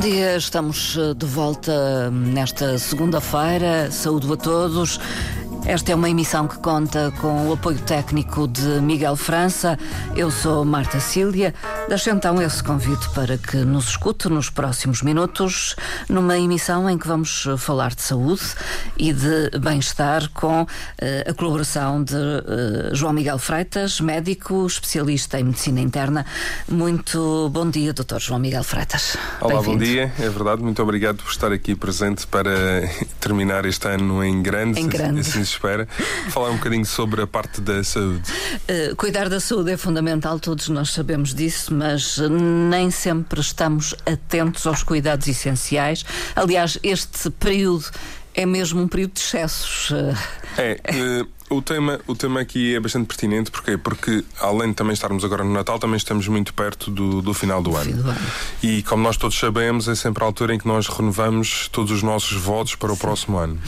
dia, estamos eh, de volta nesta segunda-feira. Saúde a todos. Esta é uma emissão que conta com o apoio técnico de Miguel França. Eu sou Marta Cília. Deixo então esse convite para que nos escute nos próximos minutos, numa emissão em que vamos falar de saúde e de bem-estar com uh, a colaboração de uh, João Miguel Freitas, médico especialista em medicina interna. Muito bom dia, doutor João Miguel Freitas. Olá, bom dia. É verdade, muito obrigado por estar aqui presente para terminar este ano em grande. Em grande. Assim espera. Falar um bocadinho sobre a parte da saúde. Uh, cuidar da saúde é fundamental, todos nós sabemos disso, mas nem sempre estamos atentos aos cuidados essenciais. Aliás, este período é mesmo um período de excessos. É. Uh, o tema, o tema aqui é bastante pertinente, porquê? Porque além de também estarmos agora no Natal, também estamos muito perto do, do final do ano. do ano. E como nós todos sabemos, é sempre a altura em que nós renovamos todos os nossos votos para o Sim. próximo ano.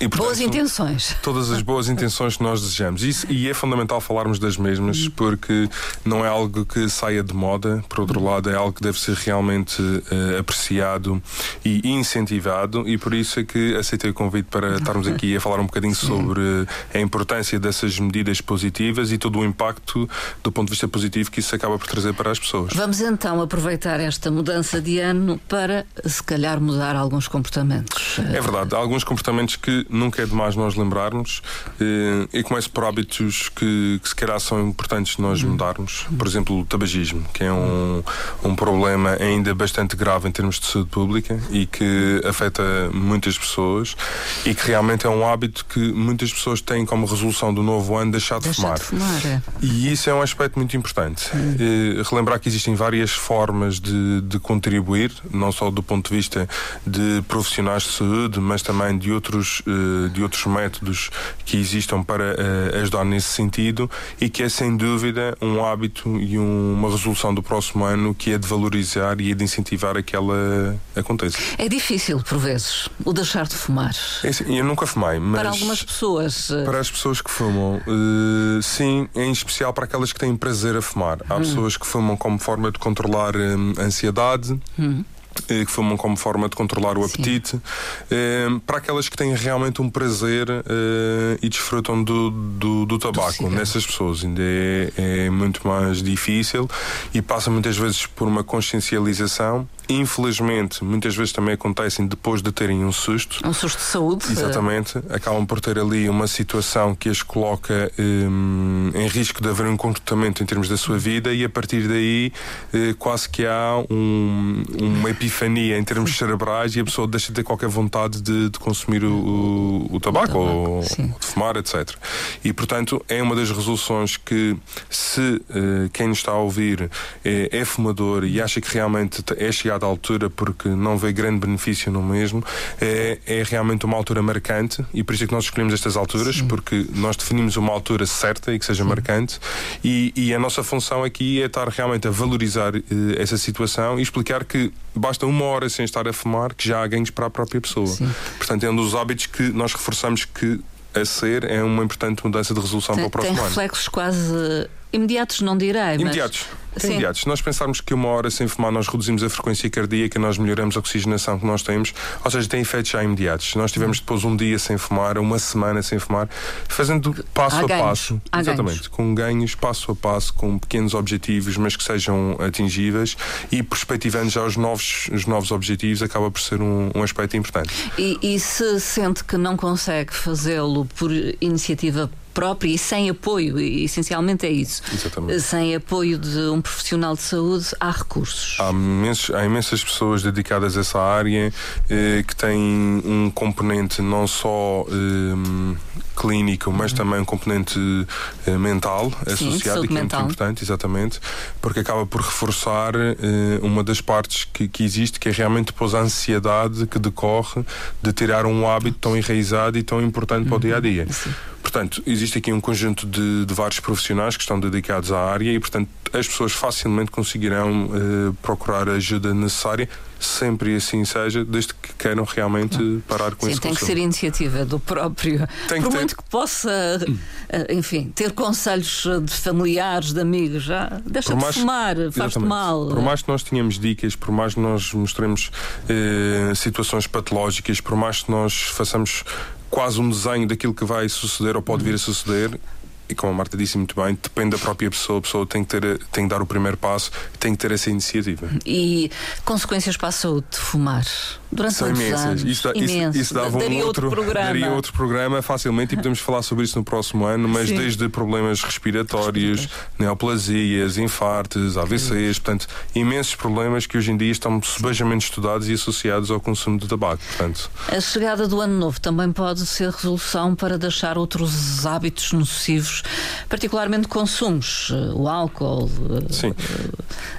E, portanto, boas intenções. Todas as boas intenções que nós desejamos. Isso, e é fundamental falarmos das mesmas, porque não é algo que saia de moda, por outro lado, é algo que deve ser realmente uh, apreciado e incentivado, e por isso é que aceitei o convite para estarmos aqui a falar um bocadinho sobre a importância dessas medidas positivas e todo o impacto do ponto de vista positivo que isso acaba por trazer para as pessoas. Vamos então aproveitar esta mudança de ano para, se calhar, mudar alguns comportamentos. É verdade, há alguns comportamentos que nunca é demais nós lembrarmos eh, e começo por hábitos que, que se calhar são importantes nós uhum. mudarmos. Por exemplo, o tabagismo, que é um, um problema ainda bastante grave em termos de saúde pública e que afeta muitas pessoas e que realmente é um hábito que muitas pessoas têm como resolução do novo ano deixar de deixar fumar. De fumar é. E isso é um aspecto muito importante. Uhum. Eh, relembrar que existem várias formas de, de contribuir, não só do ponto de vista de profissionais de saúde, mas também de outros de outros métodos que existam para uh, ajudar nesse sentido e que é sem dúvida um hábito e um, uma resolução do próximo ano que é de valorizar e é de incentivar a que ela aconteça. É difícil, por vezes, o deixar de fumar. É, eu nunca fumei, mas. Para algumas pessoas. Uh... Para as pessoas que fumam, uh, sim, em especial para aquelas que têm prazer a fumar. Há hum. pessoas que fumam como forma de controlar um, a ansiedade. Hum eh, que fumam como forma de controlar o apetite, eh, para aquelas que têm realmente um prazer eh, e desfrutam do, do, do tabaco. Nessas pessoas ainda é, é, muito mais difícil e passa muitas vezes por uma consciencialização infelizmente, muitas vezes também acontecem depois de terem um susto. Um susto de saúde. Exatamente. Acabam por ter ali uma situação que as coloca um, em risco de haver um comportamento em termos da sua vida e a partir daí uh, quase que há um, uma epifania em termos cerebrais e a pessoa deixa de ter qualquer vontade de, de consumir o, o, o tabaco, tabaco ou sim. de fumar, etc. E portanto é uma das resoluções que se uh, quem nos está a ouvir é, é fumador e acha que realmente é chegado determinada altura porque não vê grande benefício no mesmo, é, é realmente uma altura marcante e por isso é que nós escolhemos estas alturas, Sim. porque nós definimos uma altura certa e que seja Sim. marcante e, e, a nossa função aqui é estar realmente a valorizar eh, essa situação e explicar que basta uma hora sem estar a fumar que já há ganhos para a própria pessoa. Sim. Portanto, é um dos hábitos que nós reforçamos que a ser é uma importante mudança de resolução tem, para o próximo tem ano. Tem reflexos quase imediatos, não direi. Imediatos. Mas... Sim. Imediatos. Se nós pensarmos que uma hora sem fumar nós reduzimos a frequência cardíaca, nós melhoramos a oxigenação que nós temos, ou seja, tem efeitos já imediatos. Se nós tivermos depois um dia sem fumar, uma semana sem fumar, fazendo passo Há a ganhos. passo, Há exatamente, ganhos. com ganhos passo a passo, com pequenos objetivos, mas que sejam atingíveis e perspectivando já os novos, os novos objetivos, acaba por ser um, um aspecto importante. E, e se sente que não consegue fazê-lo por iniciativa própria e sem apoio, e essencialmente é isso. Exatamente. Sem apoio de um profissional de saúde, há recursos. Há, imensos, há imensas pessoas dedicadas a essa área eh, que têm um componente não só eh, clínico, mas uhum. também um componente eh, mental Sim, associado e que mental. é muito importante, exatamente, porque acaba por reforçar eh, uma das partes que, que existe, que é realmente depois a ansiedade que decorre de tirar um hábito tão enraizado e tão importante para o dia a dia. Sim. Portanto, existe aqui um conjunto de, de, vários profissionais que estão dedicados à área e, portanto, as pessoas facilmente conseguirão uh, procurar a ajuda necessária sempre assim seja, desde que queiram realmente parar com Sim, esse tem consumo. que ser iniciativa do próprio. Tem Por que muito ter... que possa, eh, enfim, ter conselhos de familiares, de amigos, já deixa por de mais, fumar, faz-te mal. Por mais que nós tenhamos dicas, por mais que nós mostremos eh, situações patológicas, por mais que nós façamos quase um desenho daquilo que vai suceder ou pode vir a suceder, e como a Marta disse muito bem, depende da própria pessoa. A pessoa tem que, ter, tem que dar o primeiro passo, tem que ter essa iniciativa. E consequências para a saúde de fumar? Durante São imensas. Isso, imenso. isso, isso dava daria um outro, outro programa. daria outro programa facilmente e podemos falar sobre isso no próximo ano, mas Sim. desde problemas respiratórios, neoplasias, infartos, AVCs, portanto, imensos problemas que hoje em dia estão sebejamente estudados e associados ao consumo de tabaco. Portanto, A chegada do ano novo também pode ser resolução para deixar outros hábitos nocivos, particularmente consumos, eh, o álcool. eh, sim.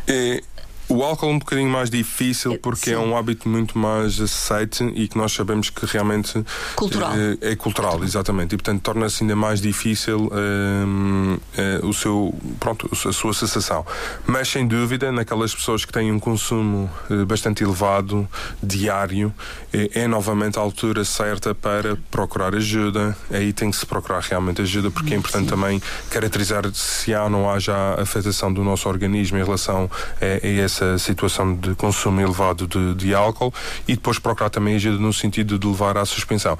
É, o álcool é um bocadinho mais difícil porque Sim. é um hábito muito mais aceite e que nós sabemos que realmente Cultural. eh, é cultural, exatamente. E portanto torna-se ainda mais difícil hum, eh, o seu, pronto, a sua cessação. Mas sem dúvida, naquelas pessoas que têm um consumo eh, bastante elevado, diário, eh, é novamente a altura certa para procurar ajuda. Aí tem que se procurar realmente ajuda porque é importante também caracterizar se há ou não há já afetação do nosso organismo em relação a, a essa situação de consumo elevado de, de álcool e depois procurar também ajuda no sentido de levar à suspensão.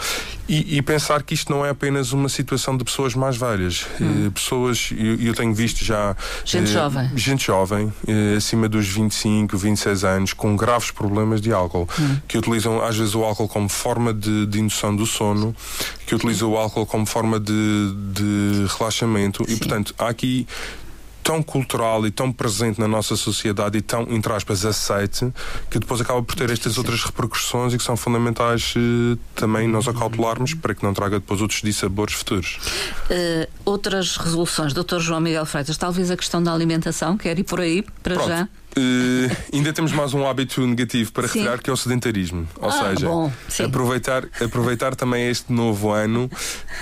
E, e pensar que isto não é apenas uma situação de pessoas mais velhas. Eh, pessoas, eu, eu tenho visto já. Gente eh, jovem. Gente jovem, eh, acima dos 25, 26 anos, com graves problemas de álcool, que utilizam às vezes o álcool como forma de, de indução do sono, que utilizam o álcool como forma de, de relaxamento e, portanto, há aqui tão cultural e tão presente na nossa sociedade e tão, entre aspas, aceite, que depois acaba por ter estas outras repercussões e que são fundamentais eh, também nós acautelarmos para que não traga depois outros dissabores futuros. Eh, outras resoluções, Dr. João Miguel Freitas, talvez a questão da alimentação, quer ir por aí para Pronto. já? Eh, ainda temos mais um hábito negativo para Sim. retirar que é o sedentarismo. Ou Ah, seja, bom, aproveitar, aproveitar também este novo ano,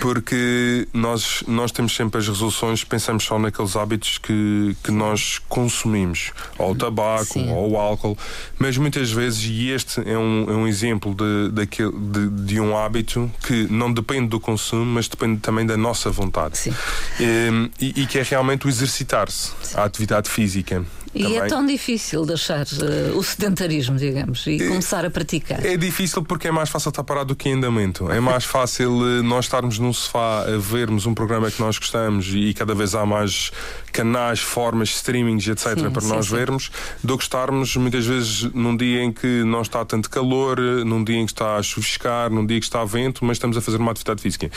porque nós, nós temos sempre as resoluções, pensamos só naqueles hábitos que, que nós consumimos, ou o tabaco, Sim. ou o álcool, mas muitas vezes, e este é um, é um exemplo de, daquele, de, de um hábito que não depende do consumo, mas depende também da nossa vontade. Sim. Eh, E, e que é realmente o exercitar-se, a atividade física. E é também. tão difícil deixar eh, o sedentarismo, digamos, e começar a praticar. É difícil porque é mais fácil estar parado do que em andamento. É mais fácil eh, nós estarmos num sofá a vermos um programa que nós gostamos e cada vez há mais canais, formas, streamings, etc., Sim, para sim, nós sim. vermos, do que estarmos muitas vezes num dia em que não está tanto calor, eh, num dia em que está a chuviscar, num dia que está vento, mas estamos a fazer uma atividade física.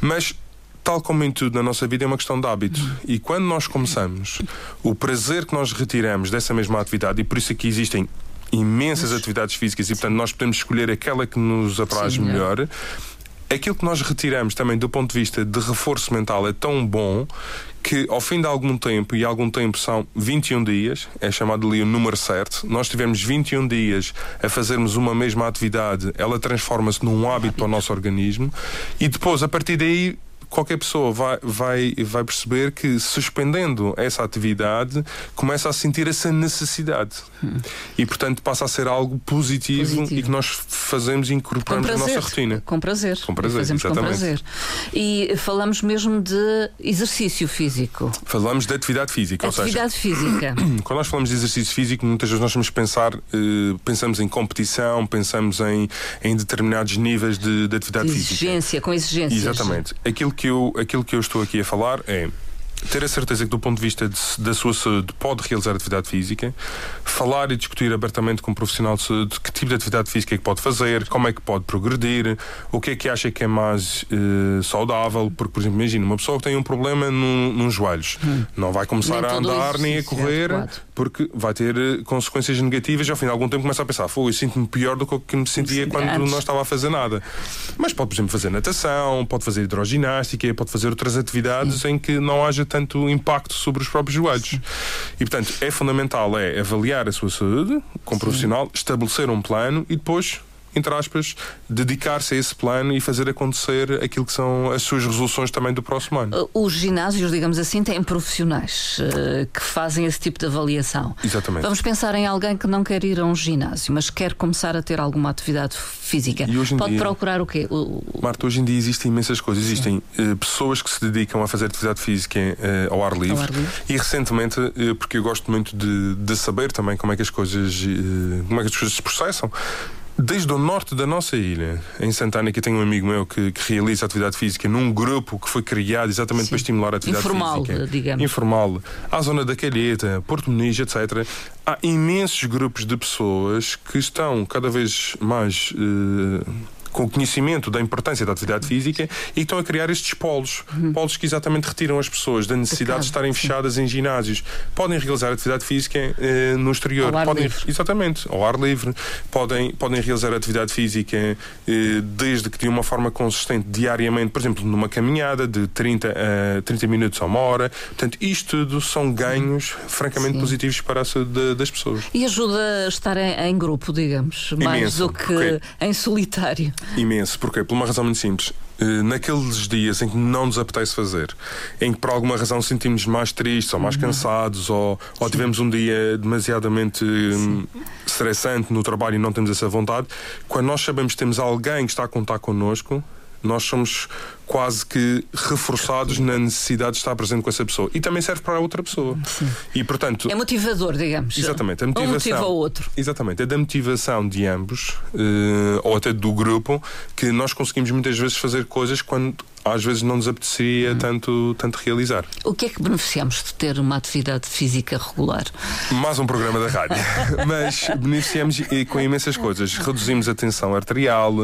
Mas tal como em tudo na nossa vida, é uma questão de hábito. E quando nós começamos, o prazer que nós retiramos dessa mesma atividade, e por isso é que existem imensas atividades físicas, e portanto nós podemos escolher aquela que nos apraz Sim, melhor. melhor. Aquilo que nós retiramos também do ponto de vista de reforço mental é tão bom que ao fim de algum tempo, e algum tempo são 21 dias, é chamado ali o número certo, nós tivemos 21 dias a fazermos uma mesma atividade, ela transforma-se num hábito para o nosso organismo e depois, a partir daí, qualquer pessoa vai, vai, vai perceber que suspendendo essa atividade começa a sentir essa necessidade e portanto passa a ser algo positivo, Positivo. e que nós fazemos e Com incorporamos na nossa rotina. Com prazer. Com prazer, Fazemos com exatamente. prazer. E falamos mesmo de exercício físico. Falamos de atividade física, ou seja, Atividade física. quando nós falamos de exercício físico, muitas vezes nós que pensar, eh, pensamos em competição, pensamos em, em determinados níveis de, de atividade De física. exigência, com exigências. Exatamente. Aquilo que, eu, aquilo que eu estou aqui a falar é ter a certeza que, do ponto de vista de- da sua saúde, pode realizar atividade física, falar e discutir abertamente com um profissional de saúde que tipo de atividade física é que pode fazer, como é que pode progredir, o que é que acha que é mais eh, saudável. Porque, por exemplo, imagina uma pessoa que tem um problema no, nos joelhos, não vai começar Nem a andar nem a é correr. Porque vai ter eh, consequências negativas e ao fim de algum tempo começa a pensar: Foi, eu sinto-me pior do que me sentia Sim, quando antes. não estava a fazer nada. Mas pode, por exemplo, fazer natação, pode fazer hidroginástica, pode fazer outras atividades em que não haja tanto impacto sobre os próprios joelhos. E, portanto, é fundamental é avaliar a sua saúde com um profissional, estabelecer um plano e depois entre aspas, dedicar-se a esse plano e fazer acontecer aquilo que são as suas resoluções também do próximo ano. Uh, os ginásios, digamos assim, têm profissionais uh, que fazem esse tipo de avaliação. Exatamente. Vamos pensar em alguém que não quer ir a um ginásio, mas quer começar a ter alguma atividade física. Pode dia, procurar o quê? O... Marta, hoje em dia existem imensas coisas. Existem uh, pessoas que se dedicam a fazer atividade física uh, ao, ar livre, ao, ar livre. E recentemente, uh, porque eu gosto muito de, de, saber também como é que as coisas, como é que as coisas se processam, Desde o norte da nossa ilha, em Santana, que tenho um amigo meu que, que, realiza atividade física num grupo que foi criado exatamente Sim. para estimular a atividade Informal, física. digamos. Informal. À zona da Calheta, Porto Muniz, etc. Há imensos grupos de pessoas que estão cada vez mais. Uh, com o conhecimento da importância da atividade física e estão a criar estes polos. Uhum. Polos que exatamente retiram as pessoas da necessidade de, de estarem fechadas em ginásios. Podem realizar atividade física eh, no exterior. Ao ar podem, livre. Exatamente, ao ar livre. Podem, podem realizar atividade física eh, desde que de uma forma consistente diariamente, por exemplo, numa caminhada de 30 a 30 minutos a uma hora. Portanto, isto tudo são ganhos francamente Sim. positivos para a saúde das pessoas. E ajuda a estar em, em grupo, digamos, mais Imenso, do que okay. em solitário. Imenso. Porquê? Por uma razão muito simples. Eh, naqueles dias em que não nos apetece fazer, em que por alguma razão sentimos mais tristes ou mais uhum. cansados ou, ou tivemos um dia demasiadamente hum, estressante no trabalho e não temos essa vontade, quando nós sabemos que temos alguém que está a contar connosco, nós somos quase que reforçados na necessidade de estar presente com essa pessoa. E também serve para a outra pessoa. Sim. E, portanto, é motivador, digamos. Exatamente. A motivação, um motiva o outro. Exatamente. É da motivação de ambos, uh, ou até do grupo, que nós conseguimos muitas vezes fazer coisas quando às vezes não nos apetecia hum. tanto, tanto realizar. O que é que beneficiamos de ter uma atividade física regular? Mais um programa da rádio. Mas beneficiamos com imensas coisas. Reduzimos a tensão arterial,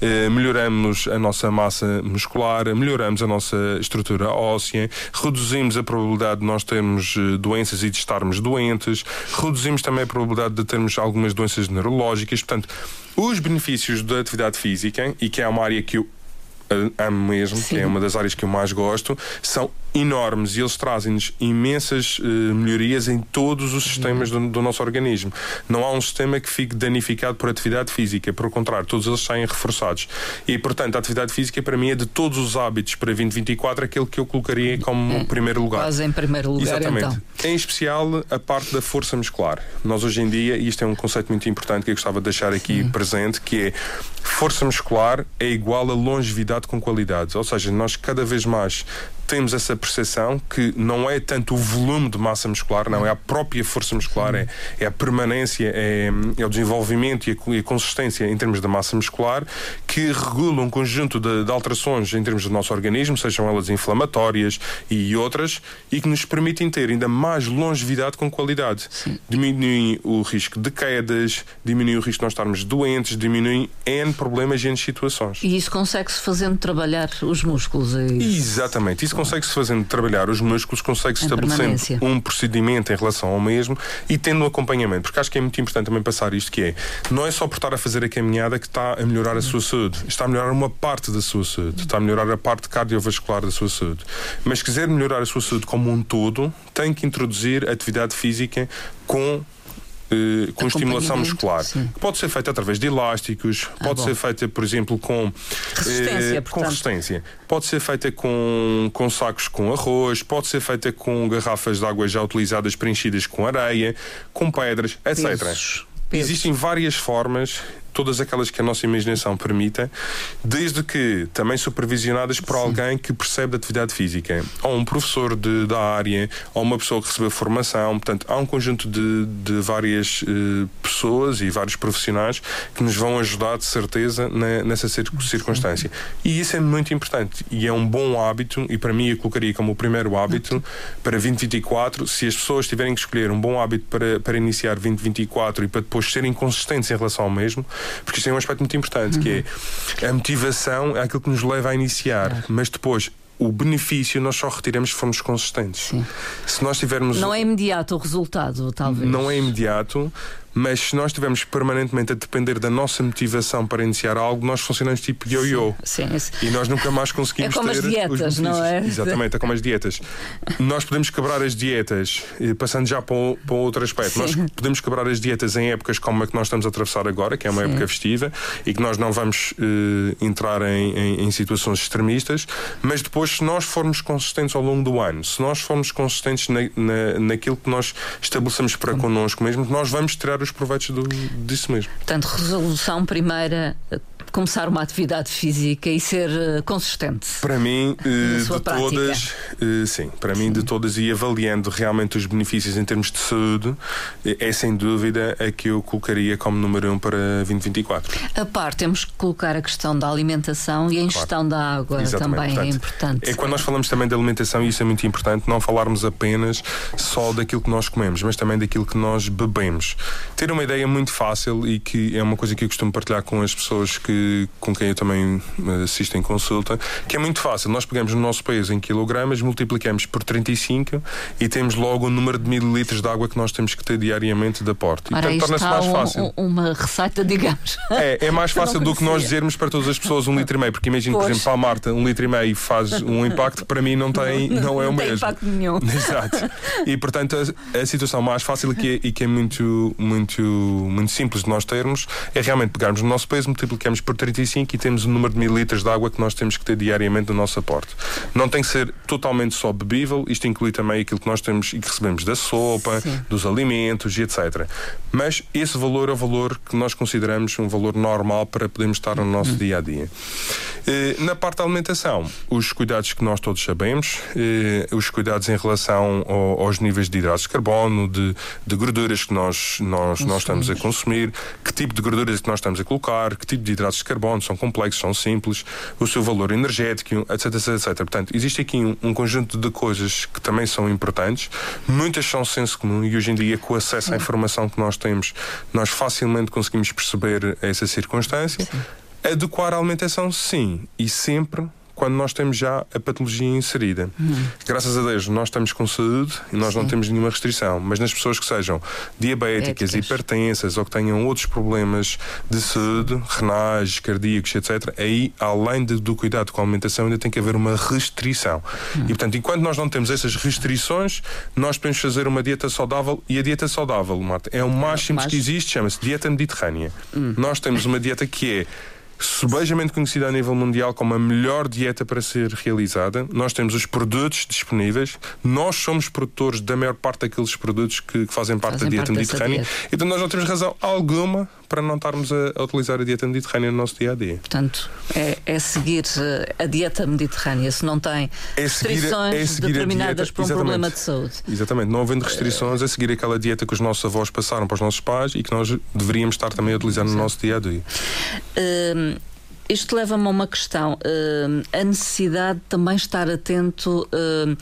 eh, melhoramos a nossa massa muscular, melhoramos a nossa estrutura óssea, reduzimos a probabilidade de nós termos eh, doenças e de estarmos doentes, reduzimos também a probabilidade de termos algumas doenças neurológicas. Portanto, os benefícios da atividade física, e que é uma área que eu amo mesmo, Sim. que é uma das áreas que eu mais gosto, são enormes e eles trazem-nos imensas uh, melhorias em todos os sistemas do, do, nosso organismo. Não há um sistema que fique danificado por atividade física, pelo contrário, todos eles saem reforçados. E, portanto, a atividade física para mim é de todos os hábitos para 2024 aquele que eu colocaria como é, primeiro lugar. Quase em primeiro lugar, Exatamente. Então. Em especial a parte da força muscular. Nós hoje em dia, e isto é um conceito muito importante que eu gostava de deixar aqui Sim. presente, que é força muscular é igual a longevidade com qualidade. Ou seja, nós cada vez mais temos essa percepção que não é tanto o volume de massa muscular, não, é a própria força muscular, é, é, a permanência, é, é, o desenvolvimento e a, e a, consistência em termos de massa muscular que regula um conjunto de, de, alterações em termos do nosso organismo, sejam elas inflamatórias e outras, e que nos permitem ter ainda mais longevidade com qualidade. Sim. Diminui o risco de quedas, diminui o risco de nós estarmos doentes, diminui N problemas e N situações. E isso consegue-se fazendo trabalhar os músculos? É Exatamente. Isso consegue-se fazendo trabalhar os músculos, consegue-se estabelecendo um procedimento em relação ao mesmo e tendo um acompanhamento. Porque acho que é muito importante também passar isto que é, não é só por estar a fazer a caminhada que está a melhorar a sua saúde. Está a melhorar uma parte da sua saúde. Está a melhorar a parte cardiovascular da sua saúde. Mas se quiser melhorar a sua saúde como um todo, tem que introduzir atividade física com eh, com estimulação muscular. Sim. Pode ser feita através de elásticos, ah, pode bom. ser feita, por exemplo, com resistência, eh, com resistência. Pode ser feita com, com sacos com arroz, pode ser feita com garrafas de água já utilizadas preenchidas com areia, com pedras, etc. Pesos. Existem várias formas todas aquelas que a nossa imaginação permita, desde que também supervisionadas por Sim. alguém que percebe da atividade física, ou um professor de, da área, ou uma pessoa que recebeu formação. Portanto, há um conjunto de, de várias uh, pessoas e vários profissionais que nos vão ajudar, de certeza, na, nessa circunstância. E isso é muito importante e é um bom hábito, e para mim eu colocaria como o primeiro hábito para 2024. Se as pessoas tiverem que escolher um bom hábito para, para iniciar 2024 e para depois serem consistentes em relação ao mesmo, porque isto é um aspecto muito importante, uhum. que é a motivação é aquilo que nos leva a iniciar, claro. mas depois o benefício nós só retiramos se formos consistentes. Sim. Se nós tivermos. Não é imediato o resultado, talvez. Não é imediato, Mas se nós estivermos permanentemente a depender da nossa motivação para iniciar algo, nós funcionamos tipo yo-yo. Sim, sim. E nós nunca mais conseguimos é como ter as dietas, não é? Exatamente, é como as dietas. nós podemos quebrar as dietas, passando já para, um, para outro aspecto, sim. nós podemos quebrar as dietas em épocas como a que nós estamos a atravessar agora, que é uma sim. época festiva, e que nós não vamos uh, entrar em, em, em situações extremistas, mas depois, se nós formos consistentes ao longo do ano, se nós formos consistentes na, na, naquilo que nós estabelecemos para connosco mesmo, nós vamos tirar os proveitos do, disso mesmo. Portanto, resolução primeira começar uma atividade física e ser uh, consistente? Para mim, uh, de prática. todas, uh, sim, para sim. mim de todas e avaliando realmente os benefícios em termos de saúde, é sem dúvida a que eu colocaria como número um para 2024. A par, temos que colocar a questão da alimentação e a ingestão claro. da água Exatamente. também é Portanto, é importante. É quando nós falamos também da alimentação, e isso é muito importante, não falarmos apenas só daquilo que nós comemos, mas também daquilo que nós bebemos. Ter uma ideia muito fácil e que é uma coisa que eu costumo partilhar com as pessoas que com quem eu também eh, assisto em consulta, que é muito fácil. Nós pegamos no nosso peso em quilogramas, multiplicamos por 35 e temos logo o número de mililitros de água que nós temos que ter diariamente de aporte. Ora, e portanto, torna-se mais fácil. Um, uma receita, digamos. É, é mais fácil do que nós dizermos para todas as pessoas um litro e meio, porque imagino, por exemplo, para a Marta, um litro e meio faz um impacto para mim não tem, não, não é o não mesmo. Não tem impacto nenhum. Exato. E portanto, a, a situação mais fácil que é, e que é muito, muito, muito simples de nós termos é realmente pegarmos o nosso peso, multiplicamos por 35 e temos o número de mililitros de água que nós temos que ter diariamente no nosso aporte. Não tem que ser totalmente só bebível, isto inclui também aquilo que nós temos e que recebemos da sopa, Sim. dos alimentos e etc. Mas esse valor é o valor que nós consideramos um valor normal para podermos estar no nosso uhum. dia a dia. Eh, na parte da alimentação, os cuidados que nós todos sabemos, eh, os cuidados em relação aos níveis de hidratos de carbono, de, de gorduras que nós, nós, nós estamos a consumir, que tipo de gorduras que nós estamos a colocar, que tipo de hidratos de carbono, são complexos, são simples, o seu valor energético, etc, etc, etc. Portanto, existe aqui um, um conjunto de coisas que também são importantes, muitas são senso comum e hoje em dia, com o acesso à informação que nós temos, nós facilmente conseguimos perceber essa circunstância. Sim. Adequar a alimentação, sim, e sempre quando nós temos já a patologia inserida. Hum. Graças a Deus, nós estamos com saúde e nós Sim. não temos nenhuma restrição, mas nas pessoas que sejam diabéticas, Éticas. hipertensas ou que tenham outros problemas de saúde, renais, cardíacos, etc., aí, além de, do cuidado com a alimentação, ainda tem que haver uma restrição. Hum. E, portanto, enquanto nós não temos essas restrições, nós podemos fazer uma dieta saudável e a dieta saudável, Marta, é o simples mais... que existe, chama-se dieta mediterrânea. Hum. Nós temos uma dieta que é subejamente conhecida a nível mundial como a melhor dieta para ser realizada. Nós temos os produtos disponíveis, nós somos produtores da maior parte daqueles produtos que, que fazem parte fazem da dieta parte mediterrânea. Então nós não temos razão alguma para não estarmos a, a, utilizar a dieta mediterrânea no nosso dia a dia. Portanto, é, é seguir eh, a dieta mediterrânea. Se não tem é restrições é determinadas por um problema de saúde. Exatamente. Não havendo restrições, é seguir aquela dieta que os nossos avós passaram para os nossos pais e que nós deveríamos estar também a utilizar no nosso dia a dia. Uh, isto leva-me a uma questão. Uh, a necessidade de também estar atento uh,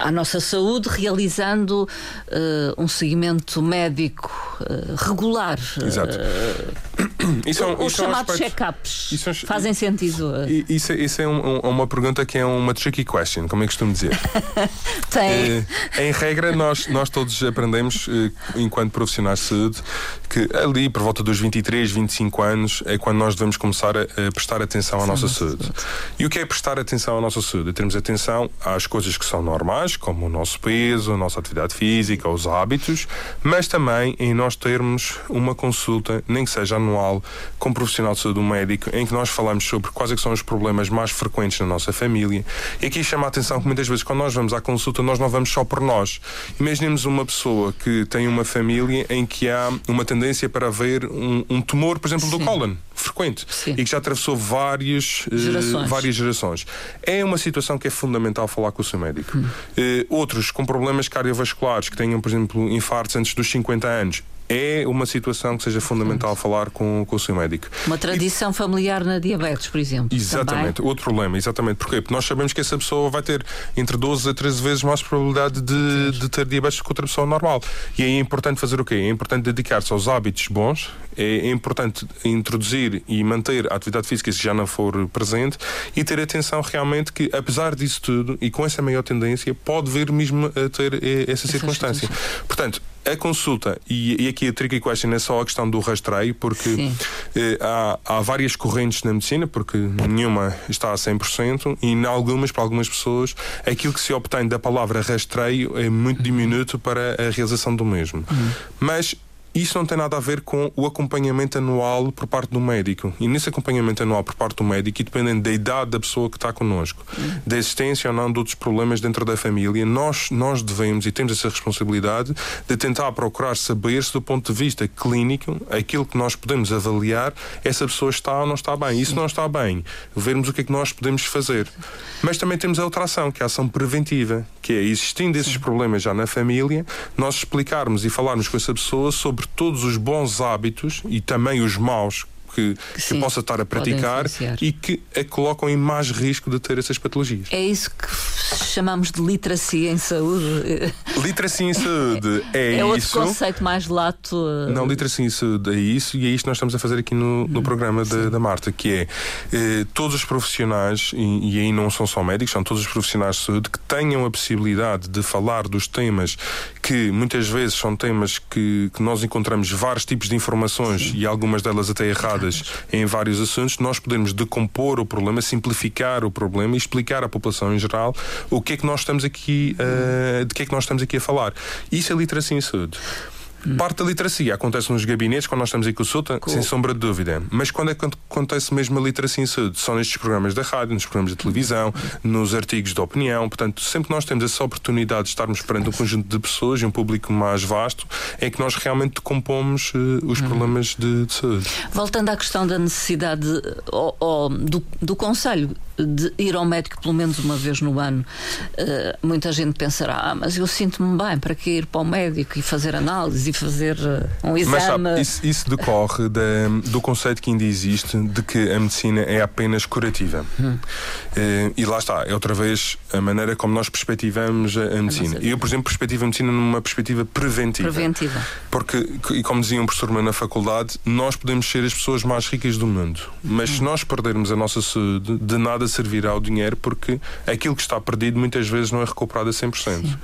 à nossa saúde, realizando uh, um seguimento médico uh, regular. Exato. Uh, isso é um, os chamados check-ups é fazem sentido. Isso, é, isso é um, uma pergunta que é uma tricky question, como é que costumo dizer? Tem. em regra, nós, nós todos aprendemos, enquanto profissionais de saúde, que ali por volta dos 23, 25 anos é quando nós devemos começar a, a prestar atenção à nossa saúde. E o que é prestar atenção à nossa saúde? Termos atenção às coisas que são normais como o nosso peso, a nossa atividade física, os hábitos, mas também em nós termos uma consulta, nem que seja anual, com um profissional de saúde, um médico, em que nós falamos sobre quais é são os problemas mais frequentes na nossa família. E aqui chama a atenção que muitas vezes, quando nós vamos à consulta, nós não vamos só por nós. Imaginemos uma pessoa que tem uma família em que há uma tendência para haver um, um tumor, por exemplo, Sim. do cólon frequente Sim. e que já atravessou várias eh, gerações. Várias gerações. É uma situação que é fundamental falar com o seu médico. Hum. Uh, outros com problemas cardiovasculares, que tenham, por exemplo, infartos antes dos 50 anos, é uma situação que seja fundamental falar com, com o seu médico. Uma tradição e, familiar na diabetes, por exemplo. Exatamente, também. outro problema, exatamente. Porquê? Porque nós sabemos que essa pessoa vai ter entre 12 a 13 vezes mais probabilidade de, de ter diabetes que outra pessoa normal. E aí é importante fazer o quê? É importante dedicar-se aos hábitos bons, é, é importante introduzir e manter a atividade física se já não for presente e ter atenção realmente que, apesar disso tudo e com essa maior tendência, pode vir mesmo a ter eh, essa circunstância. Portanto, a consulta, e, e aqui a tricky question é só a questão do rastreio, porque eh, há, há várias correntes na medicina, porque nenhuma está a 100%, e em algumas, para algumas pessoas, aquilo que se obtém da palavra rastreio é muito diminuto para a realização do mesmo. Uhum. Mas isso não tem nada a ver com o acompanhamento anual por parte do médico. E nesse acompanhamento anual por parte do médico, e dependendo da idade da pessoa que está connosco, da existência ou não de outros problemas dentro da família, nós, nós devemos e temos essa responsabilidade de tentar procurar saber-se do ponto de vista clínico aquilo que nós podemos avaliar, essa pessoa está ou não está bem. E se não está bem, vermos o que é que nós podemos fazer. Mas também temos a outra ação, que é a ação preventiva, que é existindo esses problemas já na família, nós explicarmos e falarmos com essa pessoa sobre todos os bons hábitos e também os maus que, que, que possa estar a praticar e que a colocam em mais risco de ter essas patologias. É isso que chamamos de literacia em saúde. Literacia em saúde é, é outro isso. conceito mais lato. Não, literacia em saúde é isso e é isto que nós estamos a fazer aqui no, no hum, programa da, da, Marta, que é eh, todos os profissionais, e, e aí não são só médicos, são todos os profissionais de saúde que tenham a possibilidade de falar dos temas que muitas vezes são temas que, que nós encontramos vários tipos de informações Sim. e algumas delas até erradas em vários assuntos, nós podemos decompor o problema, simplificar o problema e explicar à população em geral o que é que nós estamos aqui, uh, de que é que nós estamos aqui a falar. Isso é literacia em saúde. Parte da literacia acontece nos gabinetes, quando nós estamos em consulta, cool. sem sombra de dúvida. Mas quando é que acontece mesmo a literacia em saúde? São nestes programas da rádio, nos programas de televisão, nos artigos de opinião. Portanto, sempre que nós temos essa oportunidade de estarmos perante um conjunto de pessoas e um público mais vasto, é que nós realmente compomos uh, os problemas de, de, saúde. Voltando à questão da necessidade ou, ou, do, do Conselho de ir ao médico pelo menos uma vez no ano, uh, muita gente pensará, ah, mas eu sinto-me bem, para que ir para o médico e fazer análise e fazer uh, um exame? Mas sabe, isso, isso decorre da, do conceito que ainda existe de que a medicina é apenas curativa. Hum. Uh, e lá está, é outra vez a maneira como nós perspectivamos a, a medicina. Eu, por exemplo, perspectivo a medicina numa perspectiva preventiva. Preventiva. Porque, e como dizia um professor meu na faculdade, nós podemos ser as pessoas mais ricas do mundo, mas hum. se nós perdermos a nossa saúde, de nada servirá o dinheiro porque aquilo que está perdido muitas vezes não é recuperado a 100%. Sim.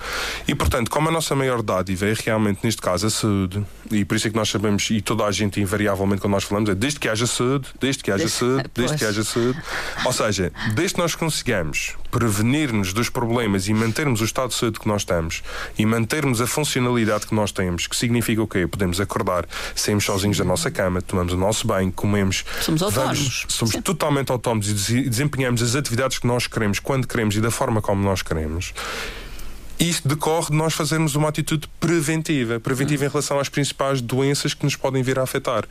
E, portanto, como a nossa maior dádiva é realmente, neste caso, a saúde, e por isso é que nós sabemos, e toda a gente, invariavelmente, quando nós falamos, é desde que haja saúde, desde que haja desde, saúde, desde que haja saúde. Ou seja, desde que nós consigamos prevenir-nos dos problemas e mantermos o estado de saúde que nós estamos e mantermos a funcionalidade que nós temos, que significa o quê? Podemos acordar, saímos sozinhos da nossa cama, tomamos o nosso banho, comemos. Somos autónomos. Vamos, somos Sim. totalmente autónomos e desempenhamos as atividades que nós queremos, quando queremos e da forma como nós queremos. Isto decorre de nós fazermos uma atitude preventiva, preventiva em relação às principais doenças que nos podem vir a afetar.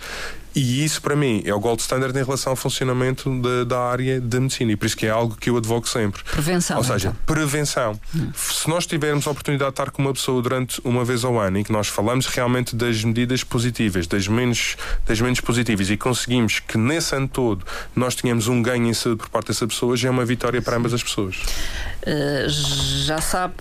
E isso, para mim, é o gold standard em relação ao funcionamento de, da área da medicina. E por isso que é algo que eu advogo sempre. Prevenção. Ou seja, então. prevenção. Hum. Se nós tivermos a oportunidade de estar com uma pessoa durante uma vez ao ano em que nós falamos realmente das medidas positivas, das menos, das menos positivas e conseguimos que nesse ano todo nós tenhamos um ganho em saúde por parte dessa pessoa, já é uma vitória para ambas as pessoas. Uh, já sabe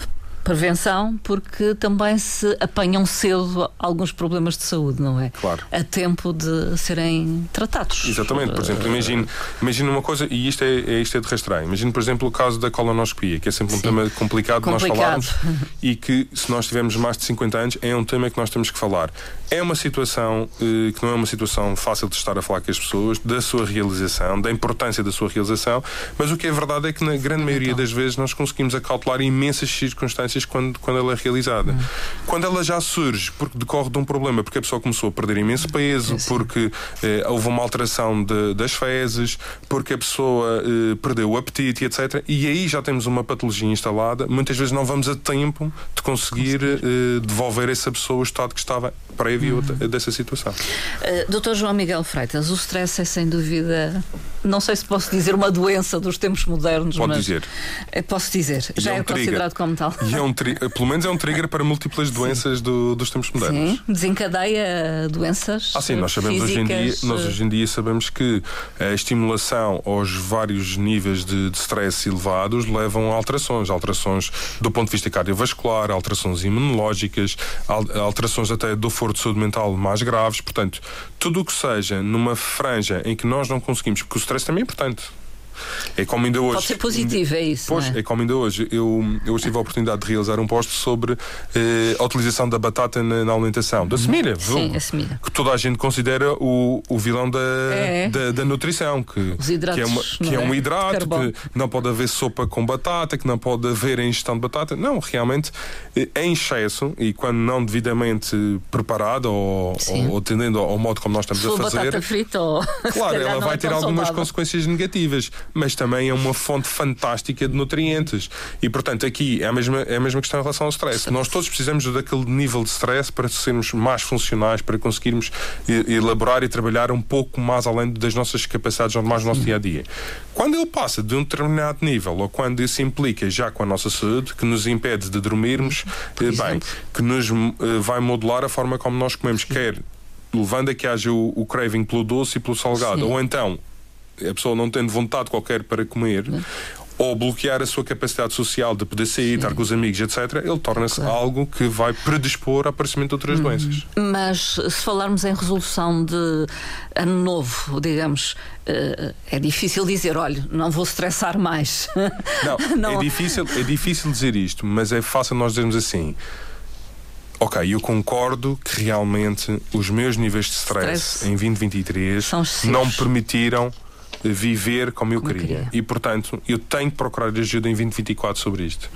prevenção, porque também se apanham cedo alguns problemas de saúde, não é? Claro. A tempo de serem tratados. Exatamente. Por exemplo, imagine, imagine uma coisa, e isto é, é, isto é de rastreio. Imagine, por exemplo, o caso da colonoscopia, que é sempre um Sim. tema complicado, complicado de nós falarmos e que, se nós tivermos mais de 50 anos, é um tema que nós temos que falar. É uma situação eh, que não é uma situação fácil de estar a falar com as pessoas, da sua realização, da importância da sua realização, mas o que é verdade é que, na grande maioria então. das vezes, nós conseguimos acautelar imensas circunstâncias quando, quando ela é realizada. Uhum. Quando ela já surge, porque decorre de um problema, porque a pessoa começou a perder imenso peso, é porque eh, houve uma alteração de, das fezes, porque a pessoa eh, perdeu o apetite, etc. E aí já temos uma patologia instalada. Muitas vezes não vamos a tempo de conseguir, conseguir. Eh, devolver essa pessoa o estado que estava prévio uhum. dessa situação. Uh, Doutor João Miguel Freitas, o stress é sem dúvida, não sei se posso dizer uma doença dos tempos modernos, Pode mas dizer. Eh, posso dizer, já é, um é considerado como tal. E é um pelo menos é um trigger para múltiplas doenças do, dos tempos modernos. Sim, desencadeia doenças. Ah, sim, nós sabemos físicas, hoje em dia, nós hoje em dia sabemos que a estimulação aos vários níveis de, de stress elevados levam a alterações, alterações do ponto de vista cardiovascular, alterações imunológicas, alterações até do foro de saúde mental mais graves. Portanto, tudo o que seja numa franja em que nós não conseguimos, porque o stress também é importante É como ainda hoje. Pode ser positivo, é isso. Pois, é? é? como ainda hoje. Eu, eu tive a oportunidade de realizar um post sobre eh, a utilização da batata na, na alimentação, da semilha, Sim, a semilha. que toda a gente considera o, o vilão da, É. da, da nutrição, que, Os hidratos, que é, uma- que é um é? hidrato, que não pode haver sopa com batata, que não pode haver ingestão de batata. Não, realmente, eh, em excesso e quando não devidamente preparado ou, ou, ou tendendo ao modo como nós Se estamos for a fazer. batata frita ou. se Claro, ela vai é ter algumas saudável. consequências negativas, mas também é uma fonte fantástica de nutrientes. E, portanto, aqui é a mesma, é a mesma questão em relação ao stress. Nós todos precisamos daquele nível de stress para sermos mais funcionais, para conseguirmos elaborar e trabalhar um pouco mais além das nossas capacidades normais do nosso dia a dia. Quando ele passa de um determinado nível, ou quando isso implica já com a nossa saúde, que nos impede de dormirmos, eh, bem, que nos eh, vai modular a forma como nós comemos, quer levando a que haja o, o craving pelo doce e pelo salgado, Sim. ou então a pessoa não tendo vontade qualquer para comer, ou bloquear a sua capacidade social de poder sair, estar com os amigos, etc., ele torna-se algo que vai predispor ao aparecimento de outras doenças. Mas se falarmos em resolução de ano novo, digamos, eh, é difícil dizer, olha, não vou estressar mais. Não, Não. É, difícil, é difícil dizer isto, mas é fácil nós dizermos assim. Ok, eu concordo que realmente os meus níveis de stress, Stress. em 2023 São excessivos. não me permitiram viver como eu Como eu queria. queria. E, portanto, eu tenho que procurar ajuda em 2024 sobre isto.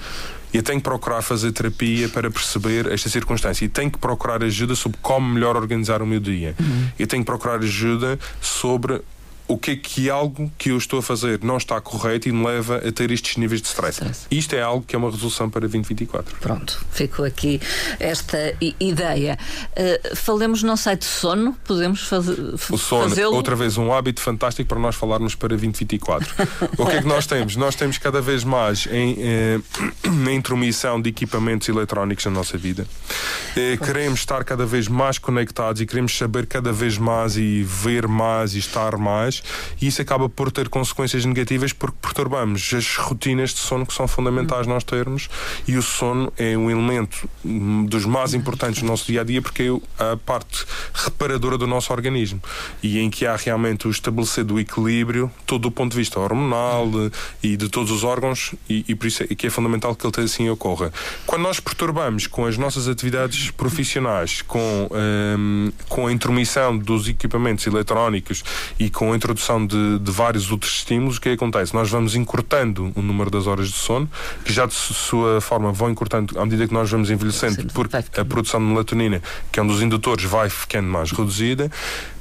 Eu tenho que procurar fazer terapia para perceber esta circunstância. E tenho que procurar ajuda sobre como melhor organizar o meu dia. Uhum. Eu tenho que procurar ajuda sobre o que é que algo que eu estou a fazer não está correto e me leva a ter estes níveis de stress. Stress. Isto é algo que é uma resolução para 2024. Pronto, ficou aqui esta ideia. Eh, falemos, não sei, de sono, podemos fazer, O sono, outra vez, um hábito fantástico para nós falarmos para 2024. o que é que nós temos? Nós temos cada vez mais em, eh, na intromissão de equipamentos eletrónicos na nossa vida. Eh, queremos estar cada vez mais conectados e queremos saber cada vez mais e ver mais e estar mais. E isso acaba por ter consequências negativas porque perturbamos as rotinas de sono que são fundamentais nós termos. E o sono é um elemento hum, dos mais importantes do nosso dia a dia porque é a parte reparadora do nosso organismo e em que há realmente o estabelecer do equilíbrio, todo do ponto de vista hormonal eh, e de todos os órgãos, e, e por isso é que é fundamental que ele assim ocorra. Quando nós perturbamos com as nossas atividades profissionais, com, hum, com a intromissão dos equipamentos eletrónicos e com a introdução de, de vários outros estímulos, o que é que acontece? Nós vamos encurtando o número das horas de sono, que já de su- sua forma vão encurtando à medida que nós vamos envelhecendo, porque a produção de melatonina, que é um dos indutores, vai ficando mais reduzida.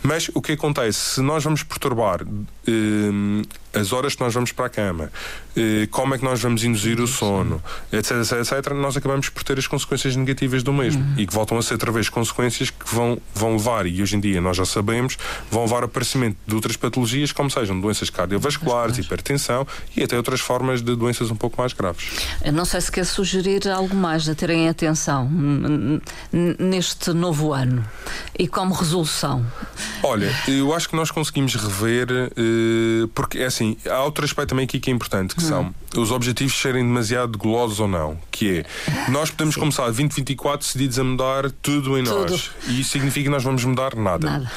Mas o que acontece? Se nós vamos perturbar hum, as horas que nós vamos para a cama, eh, como é que nós vamos induzir o sono, etc, etc, etc, nós acabamos por ter as consequências negativas do mesmo Uhum. e que voltam a ser outra vez consequências que vão, vão levar, e hoje em dia nós já sabemos, vão levar ao aparecimento de outras patologias, como sejam doenças cardiovasculares, hipertensão e até outras formas de doenças um pouco mais graves. Eu não sei se quer sugerir algo mais a terem atenção neste novo ano e como resolução. Olha, eu acho que nós conseguimos rever, eh, porque é assim, há outro aspecto também aqui que é importante, que são os objetivos serem demasiado golosos ou não, que é, nós podemos começar 2024 decididos a mudar tudo em Tudo. nós, e isso significa que nós vamos mudar nada. Nada.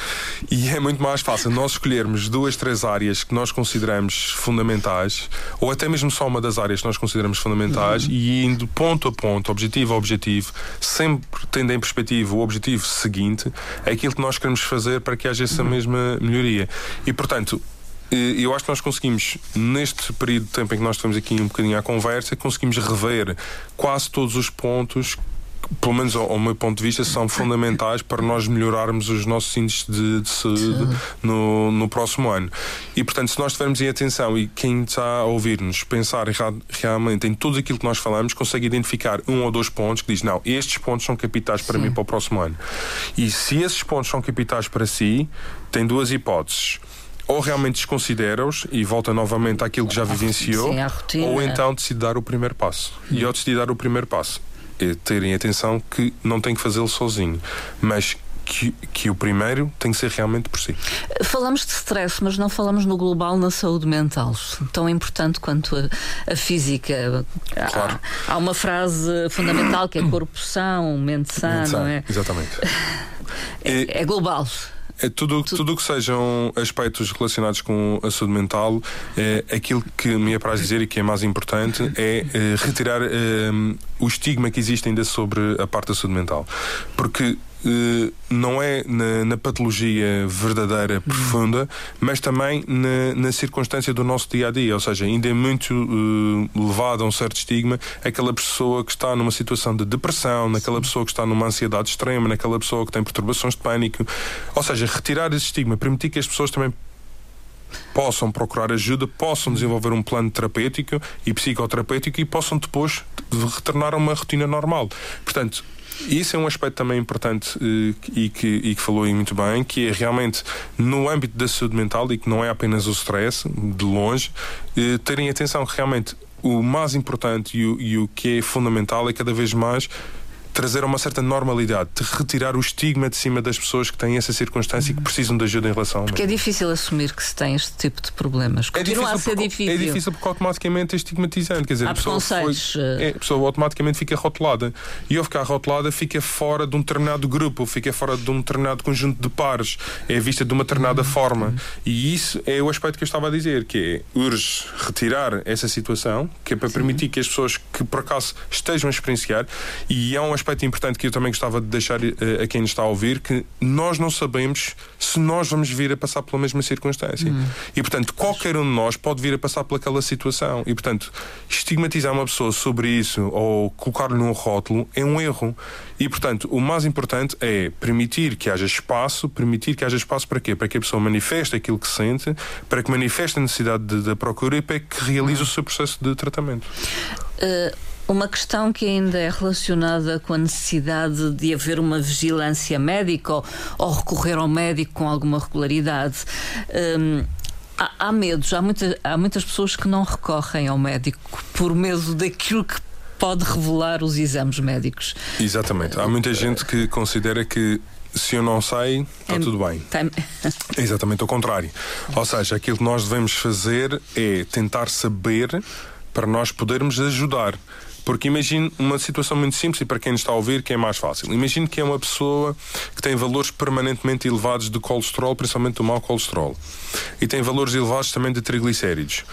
E é muito mais fácil nós escolhermos duas, três áreas que nós consideramos fundamentais, ou até mesmo só uma das áreas que nós consideramos fundamentais, e indo ponto a ponto, objetivo a objetivo, sempre tendo em perspectiva o objetivo seguinte, é aquilo que nós queremos fazer para que haja essa mesma melhoria. E, portanto, eu acho que nós conseguimos, neste período de tempo em que nós estamos aqui um bocadinho à conversa, conseguimos rever quase todos os pontos que, pelo menos ao, ao meu ponto de vista, são fundamentais para nós melhorarmos os nossos índices de, de saúde no, no próximo ano. E, portanto, se nós tivermos em atenção e quem está a ouvir-nos pensar realmente em tudo aquilo que nós falamos, consegue identificar um ou dois pontos que diz: não, estes pontos são capitais para mim para o próximo ano. E se esses pontos são capitais para si, tem duas hipóteses ou realmente desconsidera-os e volta novamente àquilo que já vivenciou, Sim, ou então decide dar o primeiro passo. E ao decidir dar o primeiro passo, é terem atenção que não tem que fazê-lo sozinho, mas que, que o primeiro tem que ser realmente por si. Falamos de stress, mas não falamos no global na saúde mental, tão importante quanto a, a física. Há- Claro. Há, uma frase fundamental que é corpo são, mente sã, não é? Exatamente. É, é global. É tudo, tudo. tudo que sejam aspectos relacionados com a saúde mental, é, aquilo que me é para dizer e que é mais importante é, é retirar é, o estigma que existe ainda sobre a parte da saúde mental. Porque não é na, na, patologia verdadeira, profunda, mas também na, na, circunstância do nosso dia a dia. Ou seja, ainda é muito uh, levado a um certo estigma aquela pessoa que está numa situação de depressão, naquela Sim. pessoa que está numa ansiedade extrema, naquela pessoa que tem perturbações de pânico. Ou seja, retirar esse estigma, permitir que as pessoas também possam procurar ajuda, possam desenvolver um plano terapêutico e psicoterapêutico e possam depois retornar a uma rotina normal. Portanto, isso é um aspecto também importante uh, e, que, e que falou aí muito bem, que é realmente no âmbito da saúde mental e que não é apenas o stress, de longe, uh, terem atenção que realmente o mais importante e o, e o que é fundamental é cada vez mais trazer uma certa normalidade, de retirar o estigma de cima das pessoas que têm essa circunstância e que precisam de ajuda em relação Porque é difícil assumir que se tem este tipo de problemas. É Continua é a ser porque, difícil. É difícil porque automaticamente é estigmatizante. Quer dizer, Há a pessoa, foi, eh. é, a pessoa automaticamente fica rotulada. E ao ficar rotulada, fica fora de um determinado grupo, fica fora de um determinado conjunto de pares, é vista de uma determinada uhum. forma. E isso é o aspecto que eu estava a dizer, que é urge retirar essa situação, que é para Sim. permitir que as pessoas que por acaso estejam a experienciar, e é um aspecto importante que eu também gostava de deixar uh, a quem nos está a ouvir, que nós não sabemos se nós vamos vir a passar pela mesma circunstância. Hum. E, portanto, qualquer um de nós pode vir a passar pelaquela situação. E, portanto, estigmatizar uma pessoa sobre isso ou colocar-lhe num rótulo é um erro. E, portanto, o mais importante é permitir que haja espaço, permitir que haja espaço para quê? Para que a pessoa manifeste aquilo que sente, para que manifeste a necessidade da procura e para que realize hum. o seu processo de tratamento. Uh uma questão que ainda é relacionada com a necessidade de haver uma vigilância médica ou, ou recorrer ao médico com alguma regularidade. Hum, há, há medos, há, muita, há muitas pessoas que não recorrem ao médico por medo daquilo que pode revelar os exames médicos. Exatamente. Há muita gente que considera que se eu não sei, está tudo bem. É exatamente o contrário. Ou seja, aquilo que nós devemos fazer é tentar saber para nós podermos ajudar. Porque imagine uma situação muito simples e para quem está a ouvir que é mais fácil. Imagine que é uma pessoa que tem valores permanentemente elevados de colesterol, principalmente do mau colesterol, e tem valores elevados também de triglicéridos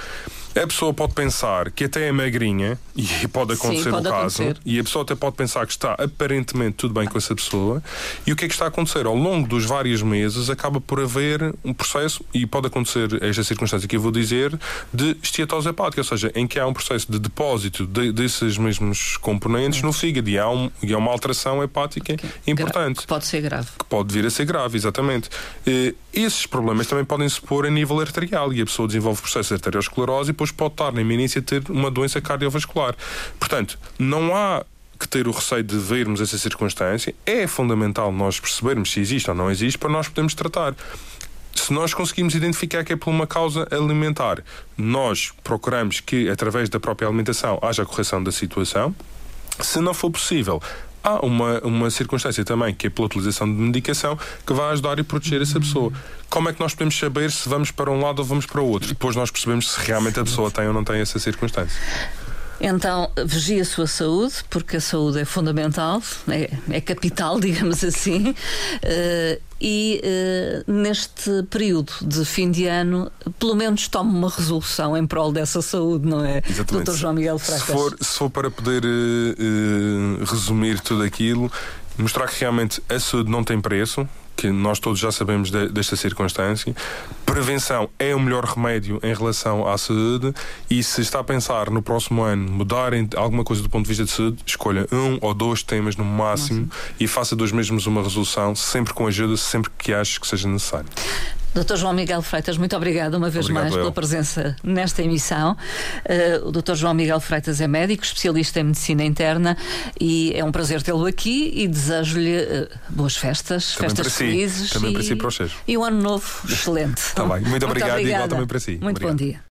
a pessoa pode pensar que até é magrinha, e pode acontecer Sim, pode o caso, acontecer. e a pessoa até pode pensar que está aparentemente tudo bem com essa pessoa, e o que é que está a acontecer? Ao longo dos vários meses acaba por haver um processo, e pode acontecer esta circunstância que eu vou dizer, de esteatose hepática, ou seja, em que há um processo de depósito de, desses mesmos componentes no fígado, e há, um, e há uma alteração hepática okay. importante. Que pode ser grave. Que pode vir a ser grave, exatamente. E, esses problemas também podem se pôr a nível arterial, e a pessoa desenvolve processo de arteriosclerose depois pode estar na iminência de ter uma doença cardiovascular. Portanto, não há que ter o receio de vermos essa circunstância. É fundamental nós percebermos se existe ou não existe para nós podermos tratar. Se nós conseguimos identificar que é por uma causa alimentar, nós procuramos que, através da própria alimentação, haja correção da situação. Se não for possível, há uma, uma circunstância também, que é pela utilização de medicação, que vai ajudar e proteger essa pessoa. Como é que nós podemos saber se vamos para um lado ou vamos para o outro? Depois nós percebemos se realmente a pessoa tem ou não tem essa circunstância. Então, vigie a sua saúde, porque a saúde é fundamental, é, é capital, digamos assim. Uh, e uh, neste período de fim de ano, pelo menos tome uma resolução em prol dessa saúde, não é? Exatamente. Dr. João Miguel Freitas. Se for, se for para poder uh, resumir tudo aquilo, mostrar que realmente a saúde não tem preço, que nós todos já sabemos de, desta circunstância. Prevenção é o melhor remédio em relação à saúde e se está a pensar no próximo ano mudar alguma coisa do ponto de vista de saúde, escolha um ou dois temas no máximo e faça dos mesmos uma resolução, sempre com ajuda, sempre que ache que seja necessário. Dr. João Miguel Freitas, muito obrigada uma vez Obrigado mais eu. pela presença nesta emissão. Uh, o Dr. João Miguel Freitas é médico, especialista em medicina interna e é um prazer tê-lo aqui e desejo-lhe uh, boas festas, também festas si. felizes também e, para si para e um ano novo excelente. tá bem. Muito, muito obrigado obrigada. e igual também para si. Muito Obrigado. bom dia.